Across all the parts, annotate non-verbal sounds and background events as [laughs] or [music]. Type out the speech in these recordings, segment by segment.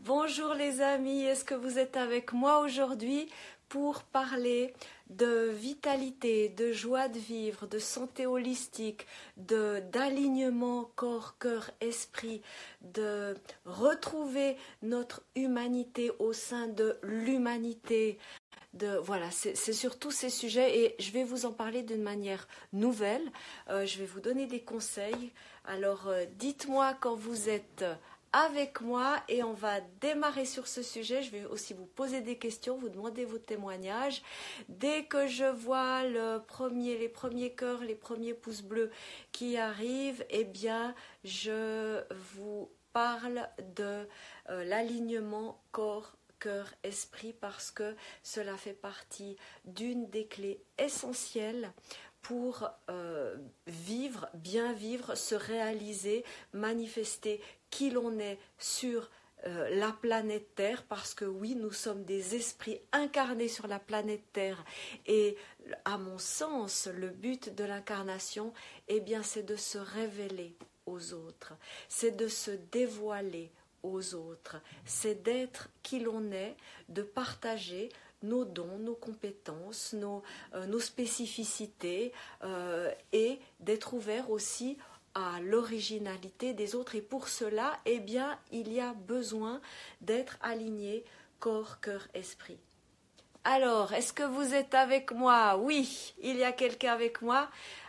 Bonjour les amis, est-ce que vous êtes avec moi aujourd'hui pour parler de vitalité, de joie de vivre, de santé holistique, de d'alignement corps, cœur, esprit, de retrouver notre humanité au sein de l'humanité. De, voilà, c'est sur tous ces sujets et je vais vous en parler d'une manière nouvelle. Euh, je vais vous donner des conseils. Alors, euh, dites-moi quand vous êtes avec moi et on va démarrer sur ce sujet. Je vais aussi vous poser des questions, vous demander vos témoignages. Dès que je vois le premier, les premiers cœurs, les premiers pouces bleus qui arrivent, eh bien, je vous parle de euh, l'alignement corps cœur, esprit, parce que cela fait partie d'une des clés essentielles pour euh, vivre, bien vivre, se réaliser, manifester qui l'on est sur euh, la planète Terre, parce que oui, nous sommes des esprits incarnés sur la planète Terre. Et à mon sens, le but de l'incarnation, eh bien, c'est de se révéler aux autres, c'est de se dévoiler aux autres, c'est d'être qui l'on est, de partager nos dons, nos compétences, nos, euh, spécificités euh, et d'être ouvert aussi à l'originalité des autres. Et pour cela, eh bien, il y a besoin d'être aligné corps, cœur, esprit. Alors, est-ce que vous êtes avec moi? Oui, il y a quelqu'un avec moi.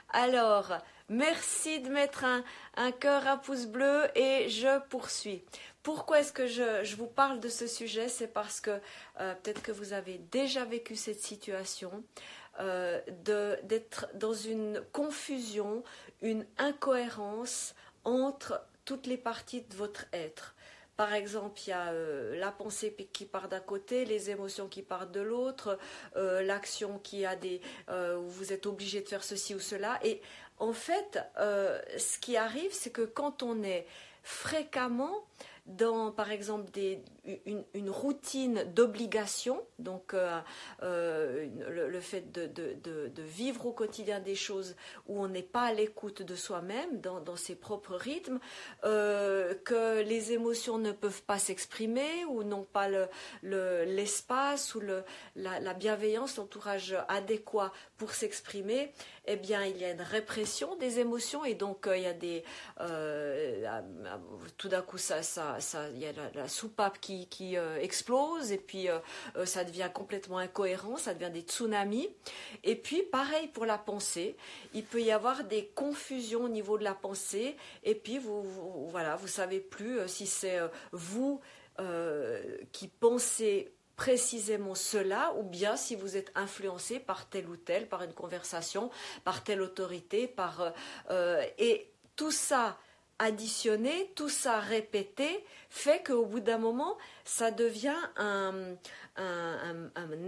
Alors, merci de mettre un, un cœur à pouce bleu et je poursuis. Pourquoi est-ce que je, vous parle de ce sujet? C'est parce que euh, peut-être que vous avez déjà vécu cette situation euh, d'être dans une confusion, une incohérence entre toutes les parties de votre être. Par exemple, il y a euh, la pensée qui part d'un côté, les émotions qui partent de l'autre, l'action qui a des où vous êtes obligé de faire ceci ou cela. Et en fait, ce qui arrive, c'est que quand on est fréquemment dans, par exemple, une, routine d'obligation, donc euh, euh, le, fait de, vivre au quotidien des choses où on n'est pas à l'écoute de soi-même, dans, ses propres rythmes, euh, que les émotions ne peuvent pas s'exprimer ou n'ont pas l'espace le, ou la bienveillance, l'entourage adéquat pour s'exprimer, eh bien, il y a une répression des émotions et donc il y a des... tout d'un coup, ça, ça il y a la, soupape qui, euh, explose et puis euh, euh, ça devient complètement incohérent, ça devient des tsunamis. Et puis pareil pour la pensée, il peut y avoir des confusions au niveau de la pensée et puis vous, vous voilà, vous savez plus si c'est vous qui pensez précisément cela ou bien si vous êtes influencé par tel ou tel, par une conversation, par telle autorité, par et tout ça additionner, tout ça répété, fait qu'au bout d'un moment, ça devient un,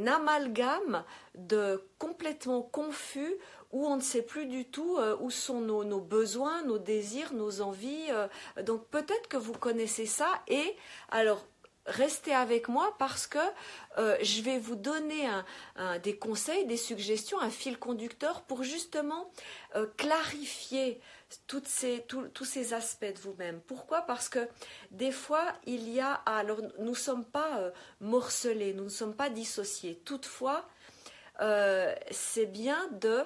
amalgame de complètement confus où on ne sait plus du tout euh, où sont nos, besoins, nos désirs, nos envies. Euh. donc peut-être que vous connaissez ça et alors restez avec moi parce que euh, je vais vous donner des conseils, des suggestions, un fil conducteur pour justement clarifier ces, tous ces aspects de vous-même. Pourquoi? Parce que des fois, il y a... Alors, nous ne sommes pas euh, morcelés, nous ne sommes pas dissociés. Toutefois, euh, c'est bien de,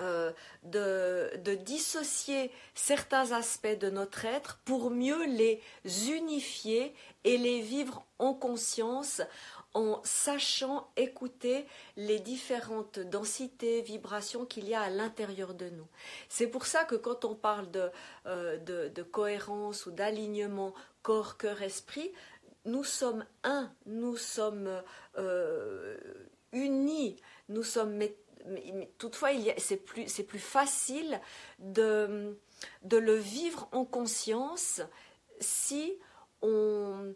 euh, de, de, dissocier certains aspects de notre être pour mieux les unifier et les vivre en conscience en sachant écouter les différentes densités, vibrations qu'il y a à l'intérieur de nous. C'est pour ça que quand on parle de, euh, de, cohérence ou d'alignement corps, cœur, esprit, nous sommes un, nous sommes euh, unis, nous sommes... Mais, toutefois, c'est plus, facile de, le vivre en conscience si on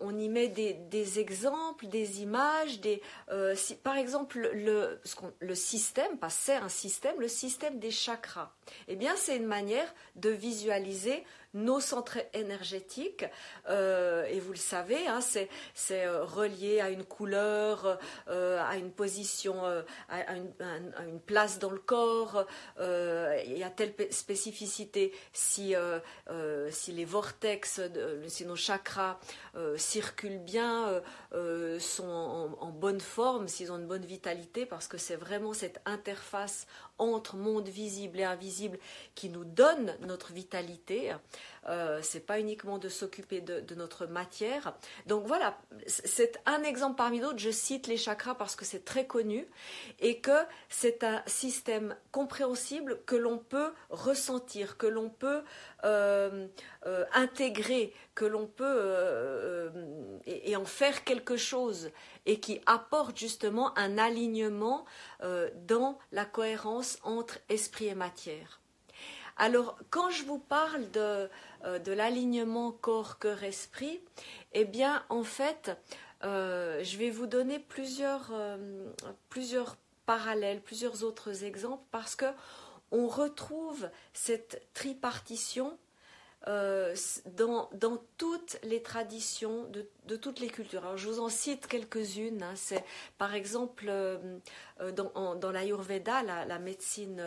on, y met des, exemples, des images, des, euh, par exemple le, le système, pas c'est un système, le système des chakras. Eh bien, c'est une manière de visualiser nos centres énergétiques, euh, et vous le savez, hein, c'est euh, relié à une couleur, euh, à une position, à, une, place dans le corps, y a telle spécificité si, si les vortex, si nos chakras circulent bien, sont en, en bonne forme, s'ils ont une bonne vitalité, parce que c'est vraiment cette interface entre monde visible et invisible qui nous donne notre vitalité. Euh, c'est pas uniquement de s'occuper de, notre matière. Donc voilà, c'est un exemple parmi d'autres. Je cite les chakras parce que c'est très connu et que c'est un système compréhensible que l'on peut ressentir, que l'on peut euh, euh, intégrer, que l'on peut euh, en faire quelque chose et qui apporte justement un alignement dans la cohérence entre esprit et matière. Alors, quand je vous parle de, euh, de l'alignement corps, cœur, esprit, eh bien, en fait, euh, je vais vous donner plusieurs, euh, plusieurs parallèles, plusieurs autres exemples, parce que on retrouve cette tripartition euh, dans, toutes les traditions de, toutes les cultures. Alors, je vous en cite quelques-unes. Hein. C'est par exemple euh, euh, dans, dans l'Ayurveda, la, la, médecine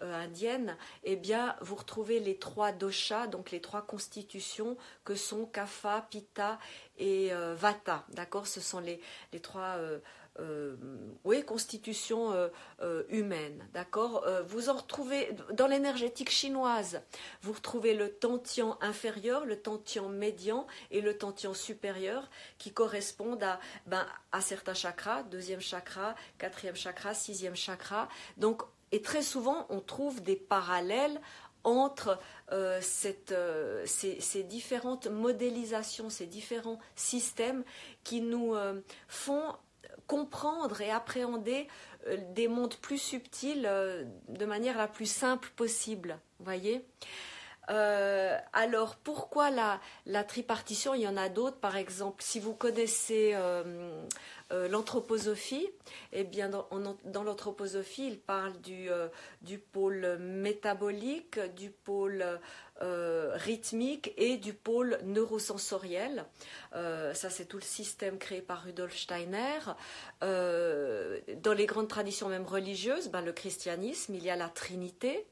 indienne, eh bien, vous retrouvez les trois doshas, donc les trois constitutions que sont Kapha, Pitta et Vata. D'accord? Ce sont les, les trois euh, oui, constitution euh, euh, humaine, d'accord Vous en retrouvez dans l'énergétique chinoise, vous retrouvez le tantian inférieur, le tantian médian et le tantian supérieur qui correspondent à, ben, à certains chakras, deuxième chakra, quatrième chakra, sixième chakra. Donc, et très souvent, on trouve des parallèles entre cette, ces, ces, différentes modélisations, ces différents systèmes qui nous font comprendre et appréhender euh, des mondes plus subtils euh, de manière la plus simple possible. Voyez euh, alors pourquoi la, tripartition? Il y en a d'autres, par exemple, si vous connaissez l'anthroposophie, eh bien dans, dans l'anthroposophie, il parle du, du pôle métabolique, du pôle euh, rythmique et du pôle neurosensoriel. Euh, ça, c'est tout le système créé par Rudolf Steiner. Euh, dans les grandes traditions même religieuses, ben, le christianisme, il y a la Trinité.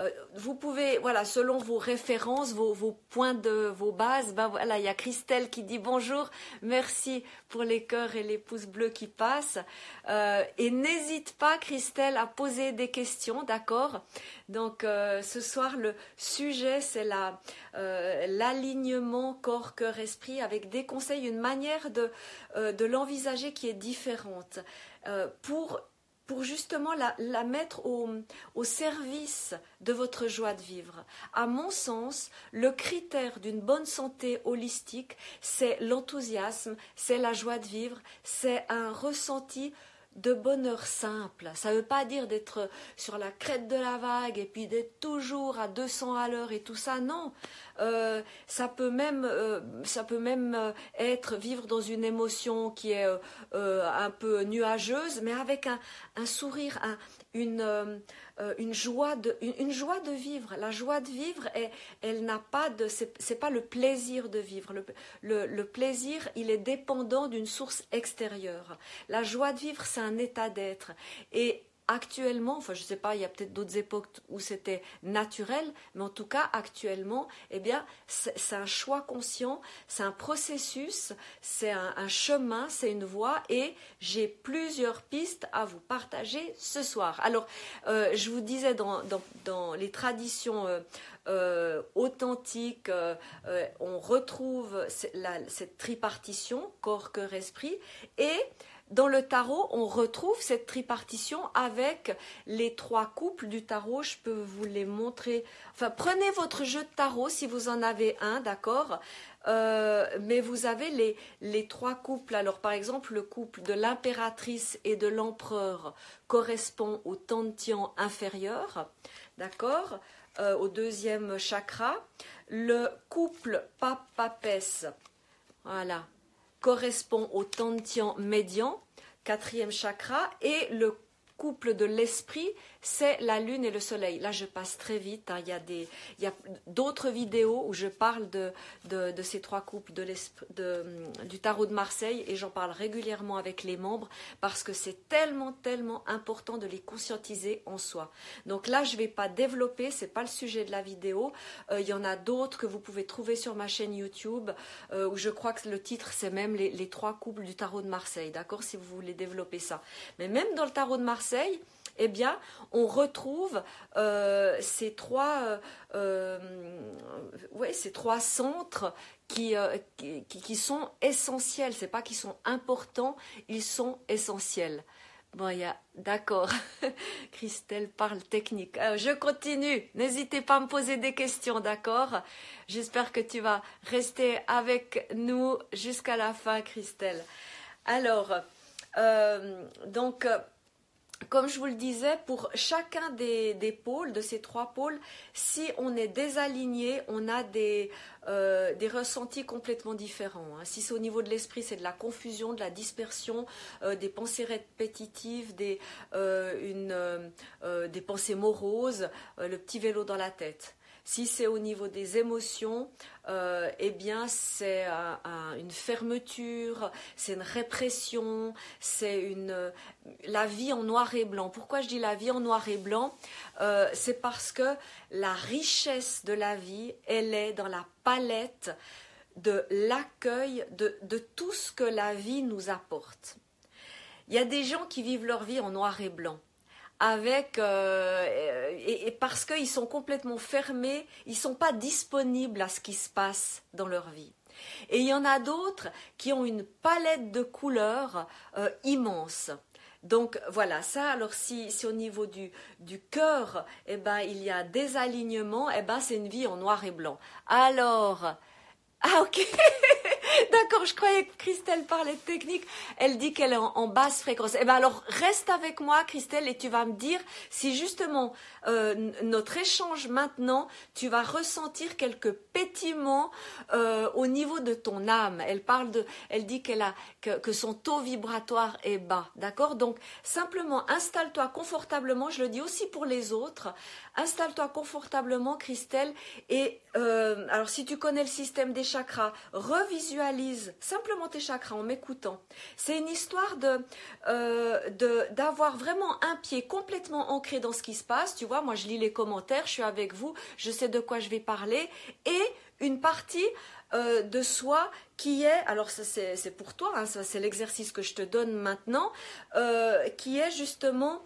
Euh, vous pouvez, voilà, selon vos références, vos, points de vos bases, ben voilà, il y a Christelle qui dit bonjour, merci pour les cœurs et les pouces bleus qui passent. Euh, et n'hésite pas, Christelle, à poser des questions, d'accord? Donc euh, ce soir, le sujet, c'est la, l'alignement corps, cœur, esprit, avec des conseils, une manière de, de l'envisager qui est différente. pour pour justement la, mettre au, au, service de votre joie de vivre. À mon sens, le critère d'une bonne santé holistique, c'est l'enthousiasme, c'est la joie de vivre, c'est un ressenti de bonheur simple. Ça ne veut pas dire d'être sur la crête de la vague et puis d'être toujours à 200 à l'heure et tout ça. Non, euh, ça peut même, euh, ça peut même euh, être vivre dans une émotion qui est un peu nuageuse, mais avec un, sourire, une, une, joie de, une, joie de vivre. La joie de vivre, elle, elle n'a pas de, c'est pas le plaisir de vivre. Le, le, le plaisir, il est dépendant d'une source extérieure. La joie de vivre, c'est un état d'être. Et actuellement, enfin je sais pas, il y a peut-être d'autres époques où c'était naturel, mais en tout cas actuellement, eh bien c'est un choix conscient, c'est un processus, c'est un, chemin, c'est une voie et j'ai plusieurs pistes à vous partager ce soir. Alors euh, je vous disais dans, les traditions euh, euh, authentiques, on retrouve cette tripartition corps, cœur, esprit et dans le tarot, on retrouve cette tripartition avec les trois couples du tarot. Je peux vous les montrer. Enfin, prenez votre jeu de tarot si vous en avez un, d'accord? Euh, mais vous avez les, les trois couples. Alors, par exemple, le couple de l'impératrice et de l'empereur correspond au tantian inférieur, d'accord? Euh, Au deuxième chakra. Le couple pape-papesse, voilà, correspond au tantian médian, quatrième chakra, et le couple de l'esprit c'est la lune et le soleil. Là, je passe très vite. Hein. Il y a des, il y a d'autres vidéos où je parle de, de, ces trois couples de, de du tarot de Marseille et j'en parle régulièrement avec les membres parce que c'est tellement, tellement important de les conscientiser en soi. Donc là, je ne vais pas développer, c'est pas le sujet de la vidéo. Euh, il y en a d'autres que vous pouvez trouver sur ma chaîne YouTube euh, où je crois que le titre c'est même les, les trois couples du tarot de Marseille. D'accord, si vous voulez développer ça. Mais même dans le tarot de Marseille eh bien, on retrouve euh, ces trois, euh, ouais, ces trois centres qui, euh, qui, qui, sont essentiels. C'est pas qu'ils sont importants, ils sont essentiels. Bon, d'accord. [laughs] Christelle parle technique. je continue. N'hésitez pas à me poser des questions, d'accord? J'espère que tu vas rester avec nous jusqu'à la fin, Christelle. Alors, donc, comme je vous le disais, pour chacun des, pôles, de ces trois pôles, si on est désaligné, on a des, euh, ressentis complètement différents. Hein. Si c'est au niveau de l'esprit, c'est de la confusion, de la dispersion, euh, des pensées répétitives, des, euh, des pensées moroses, le petit vélo dans la tête. Si c'est au niveau des émotions, euh, eh bien c'est une fermeture, c'est une répression, c'est une la vie en noir et blanc. Pourquoi je dis la vie en noir et blanc? Euh, C'est parce que la richesse de la vie, elle est dans la palette de l'accueil de tout ce que la vie nous apporte. Il y a des gens qui vivent leur vie en noir et blanc euh, et, parce qu'ils sont complètement fermés, ils sont pas disponibles à ce qui se passe dans leur vie. Et il y en a d'autres qui ont une palette de couleurs euh, immense. Donc voilà, ça, alors si, si au niveau du, du cœur, eh ben, il y a des alignements, eh ben, c'est une vie en noir et blanc. Alors, ah ok [laughs] D'accord, je croyais que Christelle parlait de technique. Elle dit qu'elle est en, basse fréquence. Eh bien alors, reste avec moi, Christelle, et tu vas me dire si justement euh, notre échange maintenant, tu vas ressentir quelques pétiments euh, au niveau de ton âme. Elle parle de, elle dit qu'elle a que, que, son taux vibratoire est bas. D'accord? Donc, simplement installe-toi confortablement. Je le dis aussi pour les autres. Installe-toi confortablement, Christelle. Et euh, alors, si tu connais le système des chakras, revisualise simplement tes chakras en m'écoutant. C'est une histoire euh, de d'avoir vraiment un pied complètement ancré dans ce qui se passe. Tu vois, moi, je lis les commentaires, je suis avec vous, je sais de quoi je vais parler, et une partie euh, de soi qui est, alors c'est pour toi, hein, c'est l'exercice que je te donne maintenant, qui est justement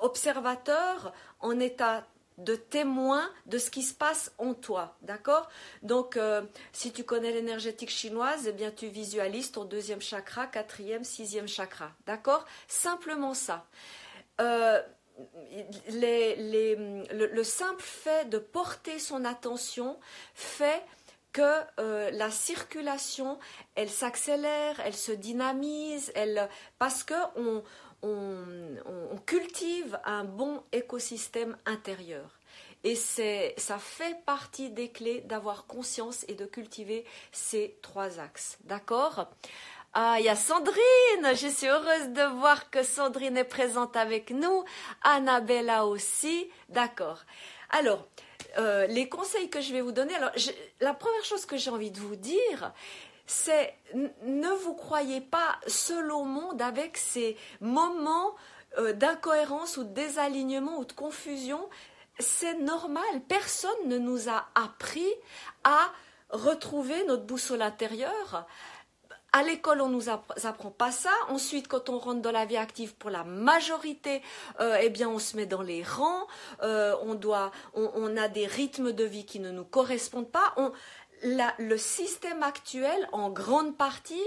observateur en état de témoin de ce qui se passe en toi, d'accord? Donc, euh, si tu connais l'énergétique chinoise, eh bien, tu visualises ton deuxième chakra, quatrième, sixième chakra, d'accord? Simplement ça. Euh, le, simple fait de porter son attention fait que euh, la circulation, elle s'accélère, elle se dynamise, elle, parce que on, cultive un bon écosystème intérieur. Et ça fait partie des clés d'avoir conscience et de cultiver ces trois axes. D'accord? Ah, il y a Sandrine Je suis heureuse de voir que Sandrine est présente avec nous. Annabella aussi. D'accord. Alors, euh, les conseils que je vais vous donner. Alors, la première chose que j'ai envie de vous dire, c'est ne vous croyez pas seul au monde avec ces moments euh, d'incohérence ou de désalignement ou de confusion. C'est normal. Personne ne nous a appris à retrouver notre boussole intérieure. À l'école, on nous apprend pas ça. Ensuite, quand on rentre dans la vie active, pour la majorité, euh, eh bien, on se met dans les rangs. Euh, on doit, on, a des rythmes de vie qui ne nous correspondent pas. Le système actuel, en grande partie,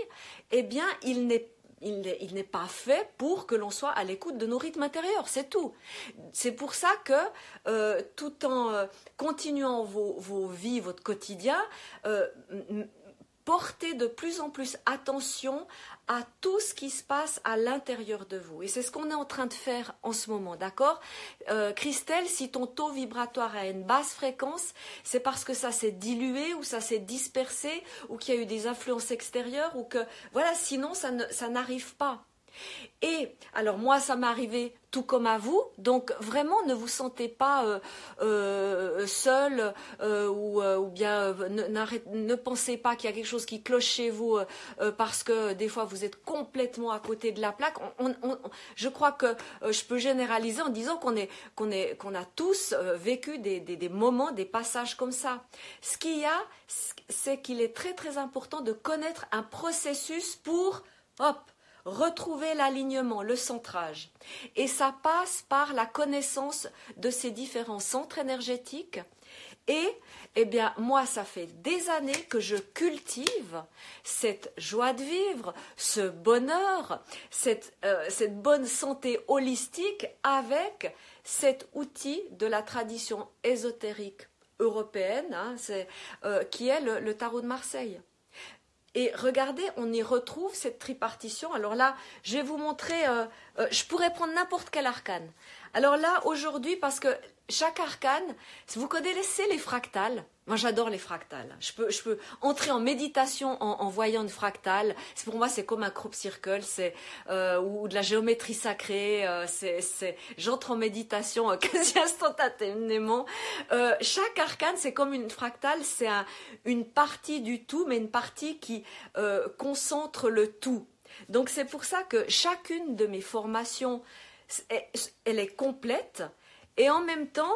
eh bien, il n'est pas fait pour que l'on soit à l'écoute de nos rythmes intérieurs, c'est tout. C'est pour ça que, euh, tout en continuant vos, vies, votre quotidien, portez de plus en plus attention à tout ce qui se passe à l'intérieur de vous. Et c'est ce qu'on est en train de faire en ce moment, d'accord? Euh, Christelle, si ton taux vibratoire a une basse fréquence, c'est parce que ça s'est dilué ou ça s'est dispersé ou qu'il y a eu des influences extérieures ou que... Voilà, sinon ça n'arrive pas. Et alors moi, ça m'est arrivé tout comme à vous, donc vraiment ne vous sentez pas euh, euh, seul euh, ou, bien ne, pensez pas qu'il y a quelque chose qui cloche chez vous parce que des fois vous êtes complètement à côté de la plaque. je crois que je peux généraliser en disant qu'on a tous vécu des, des moments, des passages comme ça. Ce qu'il y a, c'est qu'il est très très important de connaître un processus pour hop retrouver l'alignement, le centrage. Et ça passe par la connaissance de ces différents centres énergétiques. Et, eh bien, moi, ça fait des années que je cultive cette joie de vivre, ce bonheur, cette, euh, bonne santé holistique avec cet outil de la tradition ésotérique européenne, hein, euh, qui est le tarot de Marseille. Et regardez, on y retrouve cette tripartition. Alors là, je vais vous montrer, euh, euh, je pourrais prendre n'importe quel arcane. Alors là, aujourd'hui, parce que chaque arcane, vous connaissez les fractales, moi, j'adore les fractales. Je peux, entrer en méditation en, voyant une fractale. Pour moi, c'est comme un crop circle, c'est euh, ou de la géométrie sacrée. Euh, c'est, j'entre en méditation euh, [laughs] quasi instantanément. Chaque arcane, c'est comme une fractale, c'est une partie du tout, mais une partie qui concentre le tout. Donc, c'est pour ça que chacune de mes formations, elle est complète et en même temps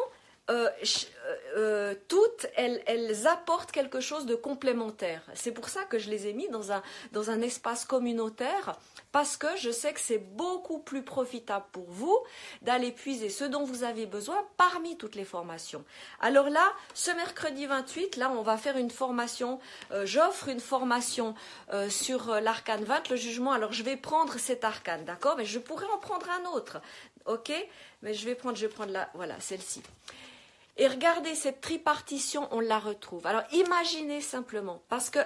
euh, euh, euh, toutes, elles, apportent quelque chose de complémentaire. C'est pour ça que je les ai mis dans un, dans un espace communautaire, parce que je sais que c'est beaucoup plus profitable pour vous d'aller puiser ce dont vous avez besoin parmi toutes les formations. Alors là, ce mercredi 28, là, on va faire une formation, j'offre une formation sur l'arcane 20, le jugement. Alors je vais prendre cet arcane, d'accord? Mais je pourrais en prendre un autre, ok? Mais je vais prendre, je vais prendre la, voilà, celle-ci. Et regardez, cette tripartition, on la retrouve. Alors imaginez simplement, parce que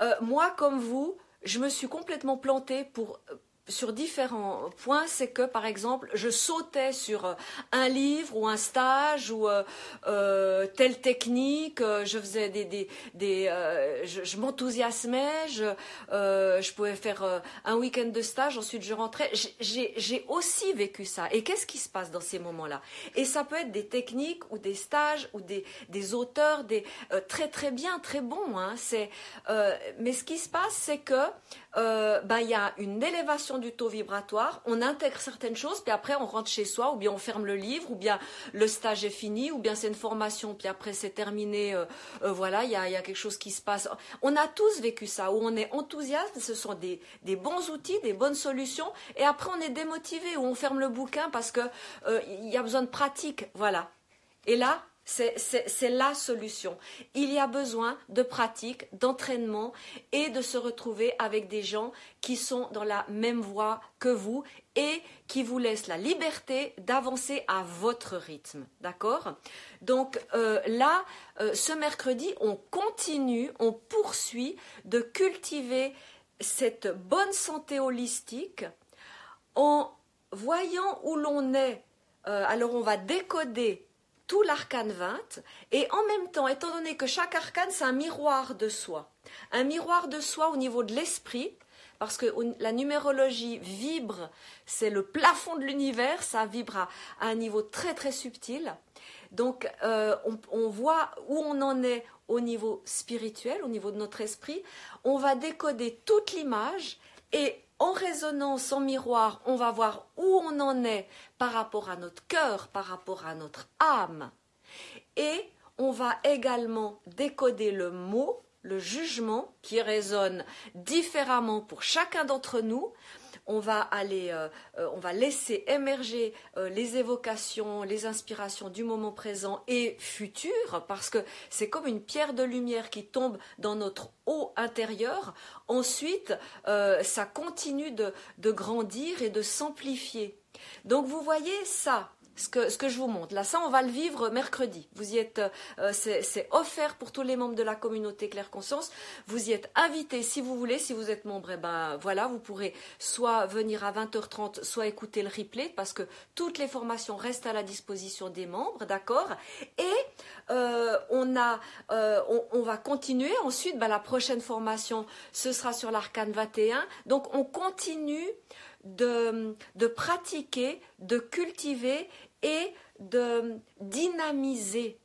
euh, moi comme vous, je me suis complètement plantée pour sur différents points, c'est que par exemple, je sautais sur euh, un livre ou un stage ou euh, euh, telle technique, je faisais des, des, des je, m'enthousiasmais, je, je pouvais faire un week-end de stage, ensuite je rentrais. J'ai aussi vécu ça. Et qu'est-ce qui se passe dans ces moments-là? Et ça peut être des techniques ou des stages ou des, des auteurs, des très très bien, très bons. Hein, c'est, mais ce qui se passe, c'est que ben, il y a une élévation du taux vibratoire, on intègre certaines choses, puis après on rentre chez soi, ou bien on ferme le livre, ou bien le stage est fini, ou bien c'est une formation, puis après c'est terminé, euh, euh, voilà, il y a, quelque chose qui se passe. On a tous vécu ça, où on est enthousiaste, ce sont des, des bons outils, des bonnes solutions, et après on est démotivé, ou on ferme le bouquin parce que il y a besoin de pratique, voilà. Et là, c'est la solution. Il y a besoin de pratique, d'entraînement et de se retrouver avec des gens qui sont dans la même voie que vous et qui vous laissent la liberté d'avancer à votre rythme. D'accord? Donc euh, là, euh, ce mercredi, on continue, on poursuit de cultiver cette bonne santé holistique en voyant où l'on est. Euh, alors on va décoder tout l'arcane 20 et en même temps, étant donné que chaque arcane, c'est un miroir de soi, un miroir de soi au niveau de l'esprit, parce que la numérologie vibre, c'est le plafond de l'univers, ça vibre à, un niveau très très subtil. Donc euh, on, on, voit où on en est au niveau spirituel, au niveau de notre esprit. On va décoder toute l'image et en résonance, en miroir, on va voir où on en est par rapport à notre cœur, par rapport à notre âme. Et on va également décoder le mot, le jugement, qui résonne différemment pour chacun d'entre nous, on va aller, euh, euh, on va laisser émerger euh, les évocations, les inspirations du moment présent et futur, parce que c'est comme une pierre de lumière qui tombe dans notre eau intérieure. Ensuite, ça continue de grandir et de s'amplifier. Donc vous voyez ça, ce que, ce que je vous montre. Là, ça, on va le vivre mercredi. Vous y êtes, euh, c'est offert pour tous les membres de la communauté Claire Conscience. Vous y êtes invités si vous voulez. Si vous êtes membre, eh ben voilà, vous pourrez soit venir à 20h30, soit écouter le replay, parce que toutes les formations restent à la disposition des membres, d'accord? Et euh, on a, euh, on, va continuer. Ensuite, ben, la prochaine formation, ce sera sur l'arcane 21. Donc, on continue de, de pratiquer, de cultiver et de dynamiser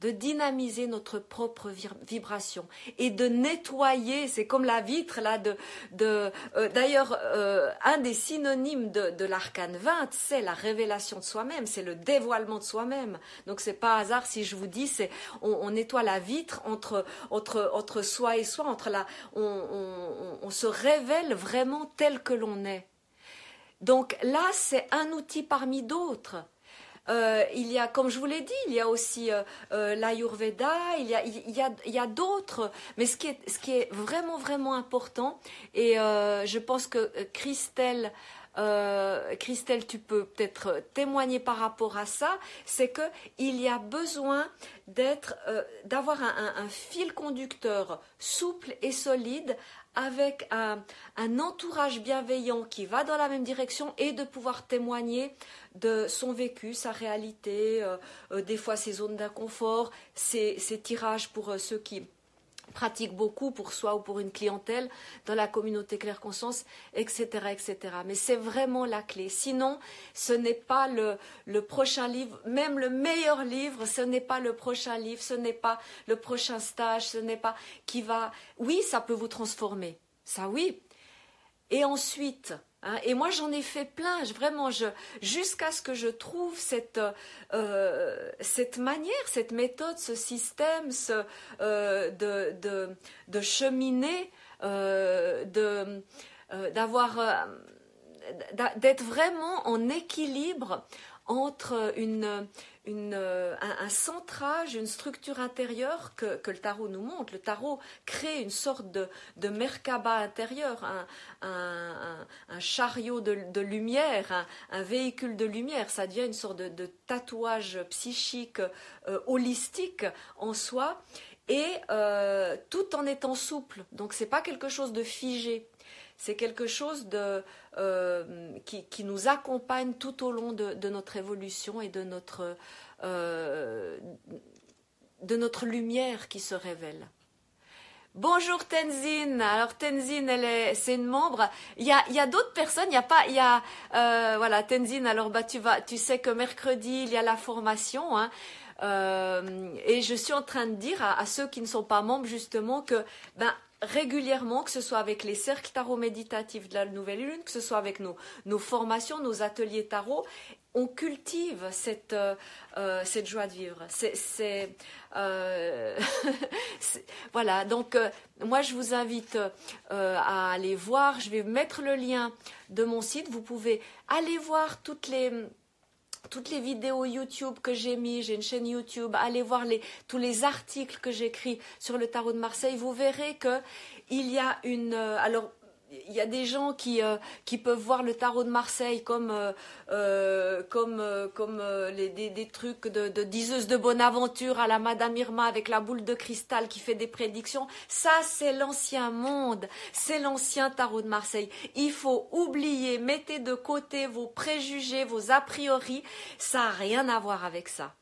de dynamiser notre propre vibration et de nettoyer, c'est comme la vitre là de, de euh, d'ailleurs euh, un des synonymes de, de l'arcane 20, c'est la révélation de soi-même, c'est le dévoilement de soi-même. Donc c'est pas hasard si je vous dis c'est on, nettoie la vitre entre entre entre soi et soi, entre la on, on, on se révèle vraiment tel que l'on est. Donc là, c'est un outil parmi d'autres. Euh, il y a, comme je vous l'ai dit, il y a aussi euh, euh, l'Ayurveda, il y a, il y a, d'autres. Mais ce qui, est, vraiment, vraiment important, et je pense que Christelle, Christelle, tu peux peut-être témoigner par rapport à ça, c'est que il y a besoin d'être, d'avoir un, fil conducteur souple et solide avec un, entourage bienveillant qui va dans la même direction et de pouvoir témoigner de son vécu, sa réalité, euh, euh, des fois ses zones d'inconfort, ses, tirages pour euh, ceux qui pratiquent beaucoup pour soi ou pour une clientèle dans la communauté Claire Conscience, etc., etc. Mais c'est vraiment la clé. Sinon, ce n'est pas le, le prochain livre, même le meilleur livre, ce n'est pas le prochain livre, ce n'est pas le prochain stage, ce n'est pas qui va. Oui, ça peut vous transformer. Ça, oui. Et ensuite, Hein, et moi, j'en ai fait plein, vraiment, jusqu'à ce que je trouve cette, euh, cette manière, cette méthode, ce système ce, euh, de, de, de, cheminer, euh, de, d'être vraiment en équilibre entre une, euh, un, centrage, une structure intérieure que, le tarot nous montre. Le tarot crée une sorte de, de Merkaba intérieur, un, chariot de, lumière, un, véhicule de lumière. Ça devient une sorte de, tatouage psychique euh, holistique en soi et euh, tout en étant souple. Donc c'est pas quelque chose de figé c'est quelque chose euh, qui, nous accompagne tout au long de, notre évolution et de notre, euh, de notre lumière qui se révèle. Bonjour Tenzin. Alors Tenzin, elle est, c'est une membre. Il y a, d'autres personnes. Il y a pas, y a, euh, voilà Tenzin. Alors bah tu vas, tu sais que mercredi il y a la formation. Hein. Et je suis en train de dire à, ceux qui ne sont pas membres justement que ben régulièrement, que ce soit avec les cercles tarot méditatifs de la nouvelle lune, que ce soit avec nos, formations, nos ateliers tarot, on cultive cette, euh, euh, cette joie de vivre. C'est, euh, [laughs] voilà, donc moi je vous invite à aller voir, je vais mettre le lien de mon site, vous pouvez aller voir toutes les toutes les vidéos YouTube que j'ai mis, j'ai une chaîne YouTube, allez voir tous les articles que j'écris sur le tarot de Marseille, vous verrez que il y a une euh, il y a des gens qui, euh, qui peuvent voir le tarot de Marseille comme, euh, euh, des, trucs de, de diseuse de bonne aventure à la Madame Irma avec la boule de cristal qui fait des prédictions. Ça, c'est l'ancien monde, c'est l'ancien tarot de Marseille. Il faut oublier, mettez de côté vos préjugés, vos a priori. Ça n'a rien à voir avec ça.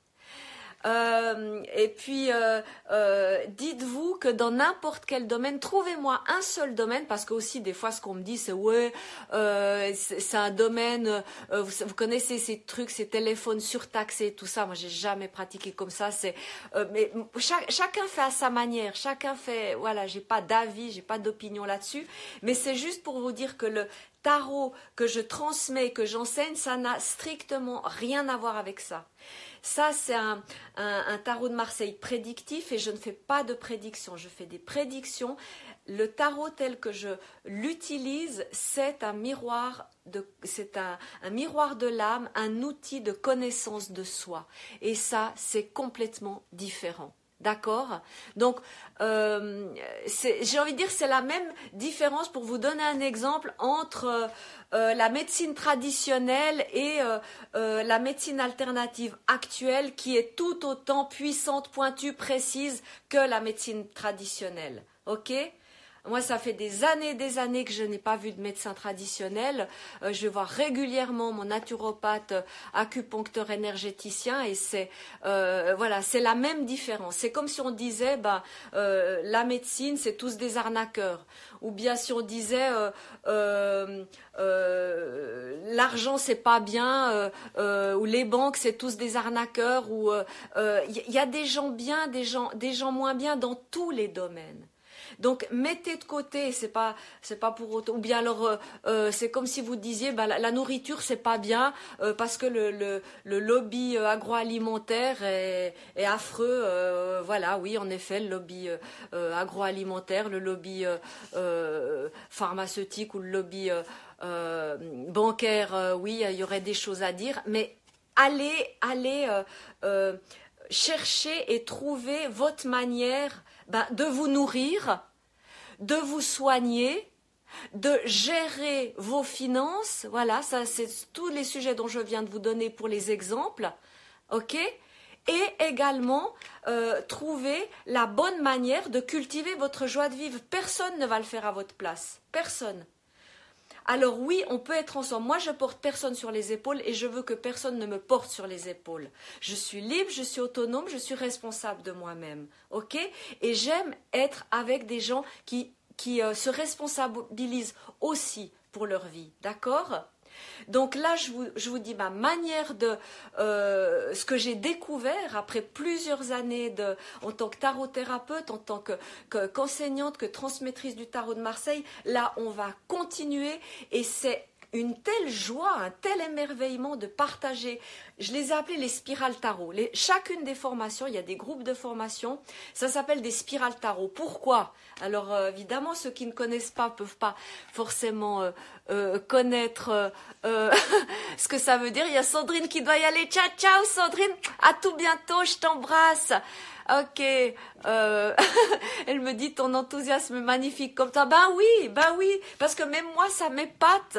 Euh, et puis, euh, euh, dites-vous que dans n'importe quel domaine, trouvez-moi un seul domaine, parce que aussi des fois, ce qu'on me dit, c'est ouais, c'est un domaine. Vous, connaissez ces trucs, ces téléphones surtaxés, tout ça. Moi, j'ai jamais pratiqué comme ça. C'est, mais chacun fait à sa manière. Chacun fait. Voilà, j'ai pas d'avis, j'ai pas d'opinion là-dessus. Mais c'est juste pour vous dire que le tarot que je transmets, que j'enseigne, ça n'a strictement rien à voir avec ça. Ça, c'est un, tarot de Marseille prédictif et je ne fais pas de prédictions. Je fais des prédictions. Le tarot tel que je l'utilise, c'est un miroir de, c'est un, miroir de l'âme, un outil de connaissance de soi. Et ça, c'est complètement différent. D'accord. Donc, euh, j'ai envie de dire, c'est la même différence. Pour vous donner un exemple entre euh, la médecine traditionnelle et euh, la médecine alternative actuelle qui est tout autant puissante, pointue, précise que la médecine traditionnelle. Ok? Moi, ça fait des années et des années que je n'ai pas vu de médecin traditionnel. Euh, je vois régulièrement mon naturopathe, euh, acupuncteur énergéticien, et c'est euh, voilà, la même différence. C'est comme si on disait, bah, la médecine, c'est tous des arnaqueurs, ou bien si on disait l'argent c'est pas bien, ou les banques c'est tous des arnaqueurs, ou il y, a des gens bien, des gens, des gens moins bien dans tous les domaines. Donc mettez de côté, c'est pas pas pour autant. Ou bien alors euh, euh, c'est comme si vous disiez bah, la, nourriture c'est pas bien euh, parce que le, lobby agroalimentaire est, est affreux. voilà, oui en effet le lobby agroalimentaire, le lobby pharmaceutique ou le lobby bancaire, oui il y aurait des choses à dire, mais allez allez chercher et trouver votre manière ben, de vous nourrir, de vous soigner, de gérer vos finances. Voilà, ça c'est tous les sujets dont je viens de vous donner pour les exemples. OK? Et également euh, trouver la bonne manière de cultiver votre joie de vivre. Personne ne va le faire à votre place. Personne. Alors oui, on peut être ensemble. Moi, je porte personne sur les épaules et je veux que personne ne me porte sur les épaules. Je suis libre, je suis autonome, je suis responsable de moi-même. OK? Et j'aime être avec des gens qui, euh, se responsabilisent aussi pour leur vie. D'accord? Donc là, je vous, dis ma manière de euh, ce que j'ai découvert après plusieurs années de, en tant que tarot-thérapeute, en tant qu'enseignante, que, que transmettrice du tarot de Marseille. Là, on va continuer et c'est une telle joie, un tel émerveillement de partager. Je les ai appelés les spirales tarot. chacune des formations, il y a des groupes de formation, ça s'appelle des spirales tarot. Pourquoi? Alors euh, évidemment, ceux qui ne connaissent pas peuvent pas forcément euh, euh, connaître [laughs] ce que ça veut dire. Il y a Sandrine qui doit y aller. Ciao, ciao Sandrine. À tout bientôt. Je t'embrasse. Ok, euh, [laughs] elle me dit ton enthousiasme magnifique comme ça. Ben oui, ben oui, parce que même moi ça m'épate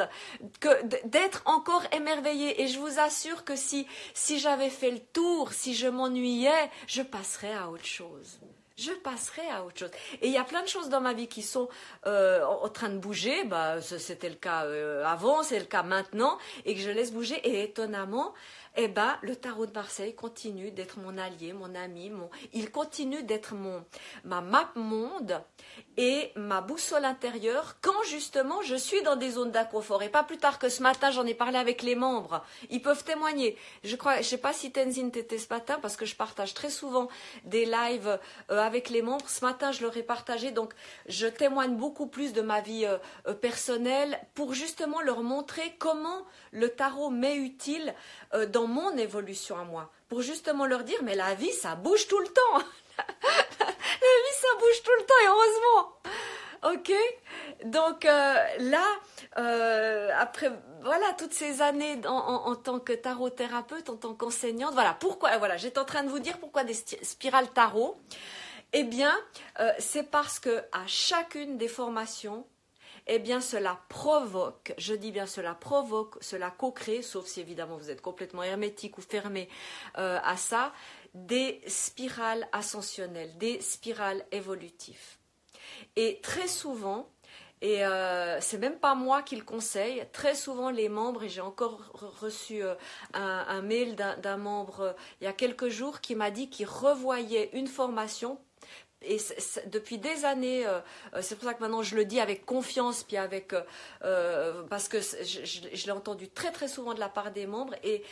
que d'être encore émerveillée. Et je vous assure que si si j'avais fait le tour, si je m'ennuyais, je passerais à autre chose je passerai à autre chose. Et il y a plein de choses dans ma vie qui sont euh, en train de bouger. Bah, c'était le cas euh, avant, c'est le cas maintenant, et que je laisse bouger. Et étonnamment, eh ben, le tarot de Marseille continue d'être mon allié, mon ami, mon, il continue d'être mon, ma map monde et ma boussole intérieure quand justement je suis dans des zones d'inconfort. Et pas plus tard que ce matin, j'en ai parlé avec les membres. Ils peuvent témoigner. Je crois, je sais pas si Tenzin était ce matin parce que je partage très souvent des lives euh, avec les membres. Ce matin, je leur ai partagé. Donc, je témoigne beaucoup plus de ma vie euh, euh, personnelle pour justement leur montrer comment le tarot m'est utile dans mon évolution à moi. Pour justement leur dire, mais la vie, ça bouge tout le temps. [laughs] la vie, ça bouge tout le temps heureusement. Ok? Donc euh, là, euh, après voilà toutes ces années en, tant que tarot thérapeute, en tant qu'enseignante, voilà pourquoi. Voilà, j'étais en train de vous dire pourquoi des spirales tarot. Eh bien, euh, c'est parce que à chacune des formations, eh bien cela provoque, je dis bien cela provoque, cela co-crée, sauf si évidemment vous êtes complètement hermétique ou fermé à ça, des spirales ascensionnelles, des spirales évolutives. Et très souvent, et euh, c'est même pas moi qui le conseille. Très souvent, les membres, et j'ai encore reçu euh, un, mail d'un membre euh, il y a quelques jours qui m'a dit qu'il revoyait une formation et depuis des années, euh, euh, c'est pour ça que maintenant je le dis avec confiance, puis avec euh, parce que je, l'ai entendu très très souvent de la part des membres, et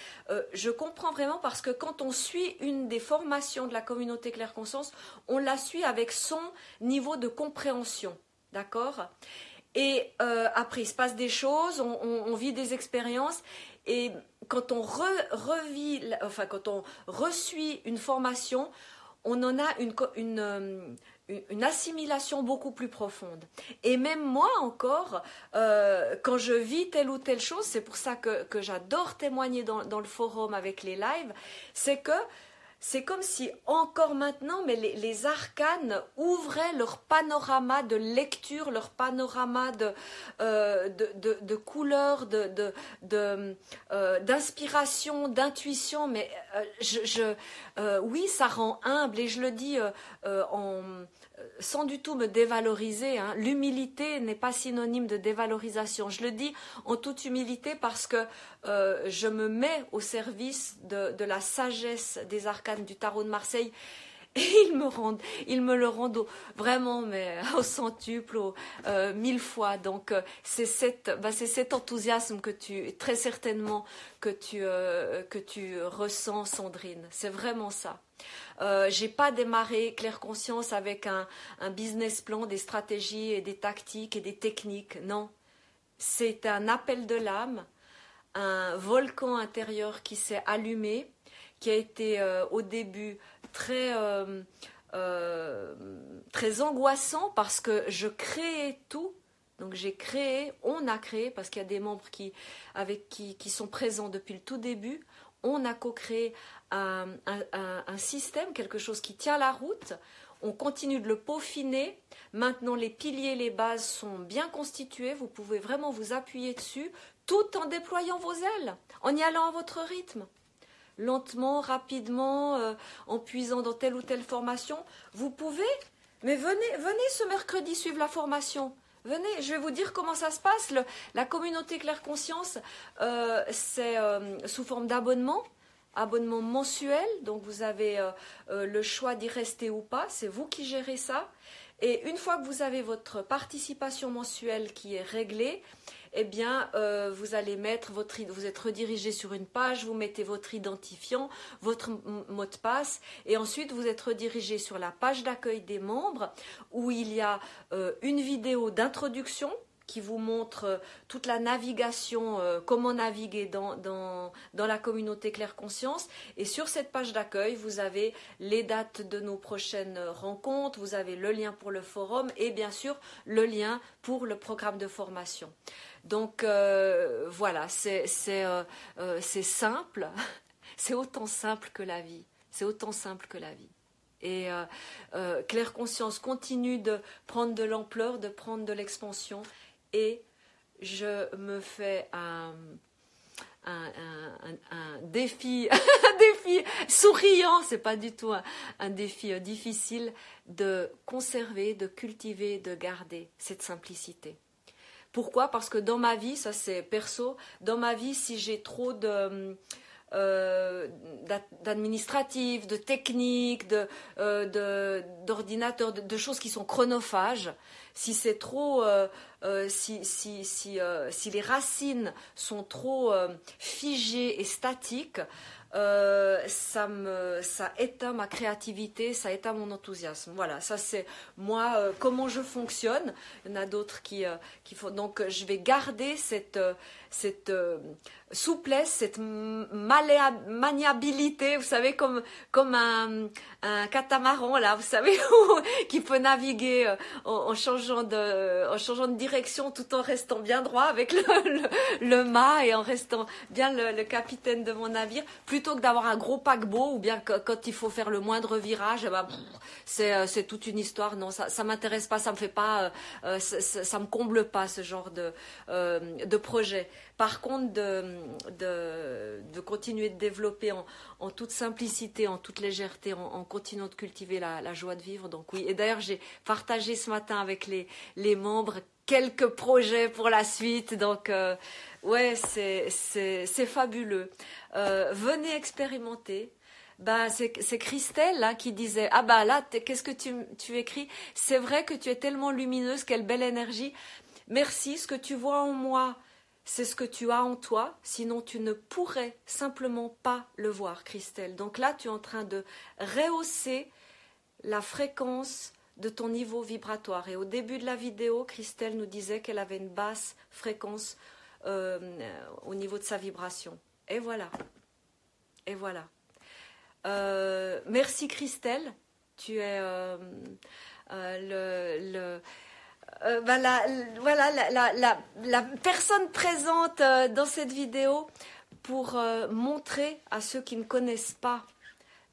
je comprends vraiment parce que quand on suit une des formations de la communauté Claire Conscience, on la suit avec son niveau de compréhension, d'accord? Et après, il se passe des choses, on, vit des expériences, et quand on revit, enfin quand on resuit une formation, on en a euh, une, assimilation beaucoup plus profonde. Et même moi encore, euh, quand je vis telle ou telle chose, c'est pour ça que, j'adore témoigner dans, dans, le forum avec les lives, c'est que c'est comme si encore maintenant, mais les, arcanes ouvraient leur panorama de lecture, leur panorama de, euh, de, couleurs, de, euh, d'inspiration, d'intuition. Mais euh, je, oui, ça rend humble et je le dis en sans du tout me dévaloriser. Hein. L'humilité n'est pas synonyme de dévalorisation. Je le dis en toute humilité parce que euh, je me mets au service de, la sagesse des arcanes du tarot de Marseille. Et [laughs] ils me rendent, ils me le rendent vraiment, mais [laughs] au centuple, au, euh, mille fois. Donc c'est bah, c'est cet enthousiasme que tu, très certainement, que tu, que tu ressens, Sandrine. C'est vraiment ça. Euh, j'ai pas démarré Claire Conscience avec un, business plan, des stratégies et des tactiques et des techniques. Non, c'est un appel de l'âme, un volcan intérieur qui s'est allumé, qui a été euh, au début très euh, très angoissant parce que je créais tout. Donc j'ai créé, on a créé, parce qu'il y a des membres qui, avec qui, qui sont présents depuis le tout début, on a co-créé un, système, quelque chose qui tient la route. On continue de le peaufiner. Maintenant, les piliers, les bases sont bien constitués. Vous pouvez vraiment vous appuyer dessus tout en déployant vos ailes, en y allant à votre rythme. Lentement, rapidement, euh, en puisant dans telle ou telle formation. Vous pouvez, mais venez, venez ce mercredi suivre la formation. Venez, je vais vous dire comment ça se passe. la communauté Claire Conscience, euh, c'est euh, sous forme d'abonnement abonnement mensuel, donc vous avez le choix d'y rester ou pas, c'est vous qui gérez ça. Et une fois que vous avez votre participation mensuelle qui est réglée, eh bien, euh, vous allez mettre votre, vous êtes redirigé sur une page, vous mettez votre identifiant, votre mot de passe, et ensuite vous êtes redirigé sur la page d'accueil des membres où il y a une vidéo d'introduction qui vous montre euh, toute la navigation, euh, comment naviguer dans, dans, la communauté Claire Conscience. Et sur cette page d'accueil, vous avez les dates de nos prochaines rencontres, vous avez le lien pour le forum et bien sûr le lien pour le programme de formation. Donc euh, voilà, c'est simple, [laughs] c'est autant simple que la vie. C'est autant simple que la vie. Et Claire Conscience continue de prendre de l'ampleur, de prendre de l'expansion et je me fais un, défi, [laughs] un défi souriant, c'est pas du tout un, défi euh, difficile de conserver, de cultiver, de garder cette simplicité. Pourquoi? Parce que dans ma vie, ça c'est perso, dans ma vie, si j'ai trop de euh, d'administratifs, de techniques, euh, d'ordinateurs, de, de, choses qui sont chronophages, si c'est trop, euh, euh, si, si, si, si, les racines sont trop figées et statiques, ça, me, ça éteint ma créativité, ça éteint mon enthousiasme. Voilà, ça c'est moi, comment je fonctionne. Il y en a d'autres qui, qui font. Donc je vais garder cette, cette souplesse, cette maniabilité, vous savez, comme, comme un, un catamaran, là, vous savez, [laughs] qui peut naviguer euh, en, changeant de, en changeant de direction tout en restant bien droit avec le, le, mât et en restant bien le, capitaine de mon navire, que d'avoir un gros paquebot ou bien quand il faut faire le moindre virage, ben, c'est, toute une histoire. Non, ça, ça m'intéresse pas, ça me fait pas, euh, ça, ça, me comble pas ce genre de, euh, de projet. Par contre, de, de, continuer de développer en, toute simplicité, en toute légèreté, en, continuant de cultiver la, joie de vivre. Donc oui, et d'ailleurs, j'ai partagé ce matin avec les, les membres quelques projets pour la suite. Donc, euh, ouais, c'est fabuleux. Euh, venez expérimenter. Ben, c'est Christelle là, qui disait Ah, bah là, qu'est-ce que tu, tu écris? C'est vrai que tu es tellement lumineuse, quelle belle énergie. Merci, ce que tu vois en moi, c'est ce que tu as en toi, sinon tu ne pourrais simplement pas le voir, Christelle. Donc là, tu es en train de rehausser la fréquence de ton niveau vibratoire. Et au début de la vidéo, Christelle nous disait qu'elle avait une basse fréquence euh, au niveau de sa vibration. Et voilà. Et voilà. Euh, merci Christelle. Tu es euh, le bah, la, voilà la, personne présente dans cette vidéo pour montrer à ceux qui ne connaissent pas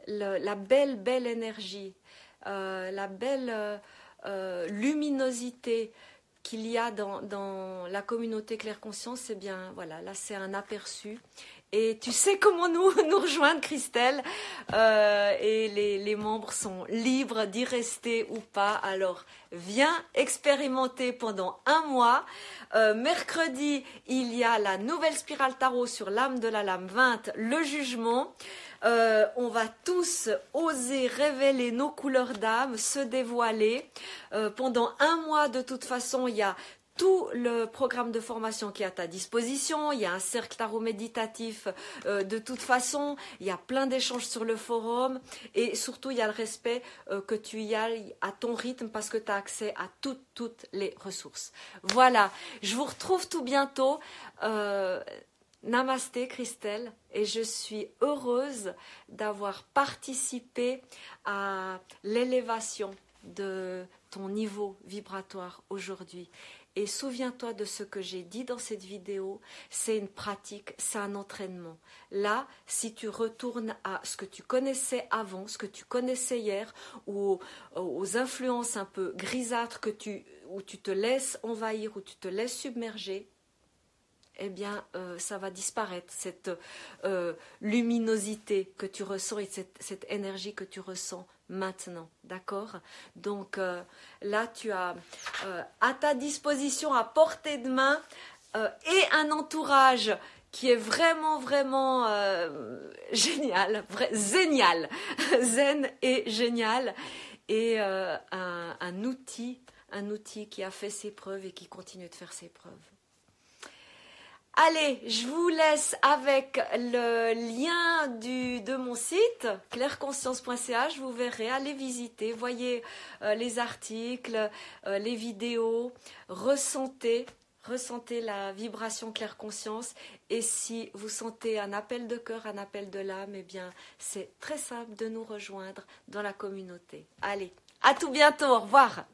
la belle, belle énergie, la belle luminosité qu'il y a dans, la communauté Claire Conscience, eh bien voilà, là c'est un aperçu. Et tu sais comment nous, [laughs] nous rejoindre, Christelle. Euh, et les, membres sont libres d'y rester ou pas. Alors, viens expérimenter pendant un mois. Euh, mercredi, il y a la nouvelle spirale tarot sur l'âme de la lame 20, le jugement. Euh, on va tous oser révéler nos couleurs d'âme, se dévoiler. pendant un mois, de toute façon, il y a tout le programme de formation qui est à ta disposition. Il y a un cercle tarot méditatif euh, de toute façon. Il y a plein d'échanges sur le forum. Et surtout, il y a le respect euh, que tu y ailles à ton rythme parce que tu as accès à toutes, toutes les ressources. Voilà. Je vous retrouve tout bientôt. Euh, Namasté Christelle et je suis heureuse d'avoir participé à l'élévation de ton niveau vibratoire aujourd'hui. Et souviens-toi de ce que j'ai dit dans cette vidéo, c'est une pratique, c'est un entraînement. Là, si tu retournes à ce que tu connaissais avant, ce que tu connaissais hier, ou aux, influences un peu grisâtres que tu, où tu te laisses envahir, où tu te laisses submerger, eh bien, euh, ça va disparaître, cette euh, luminosité que tu ressens et cette, énergie que tu ressens maintenant. D'accord? Donc euh, là, tu as à ta disposition, à portée de main, et un entourage qui est vraiment, vraiment génial, génial, [laughs] zen et génial, et un outil qui a fait ses preuves et qui continue de faire ses preuves. Allez, je vous laisse avec le lien de mon site, claireconscience.ch. Vous verrez, allez visiter, voyez euh, les articles, euh, les vidéos, ressentez, ressentez la vibration claire conscience. Et si vous sentez un appel de cœur, un appel de l'âme, eh bien, c'est très simple de nous rejoindre dans la communauté. Allez, à tout bientôt, au revoir.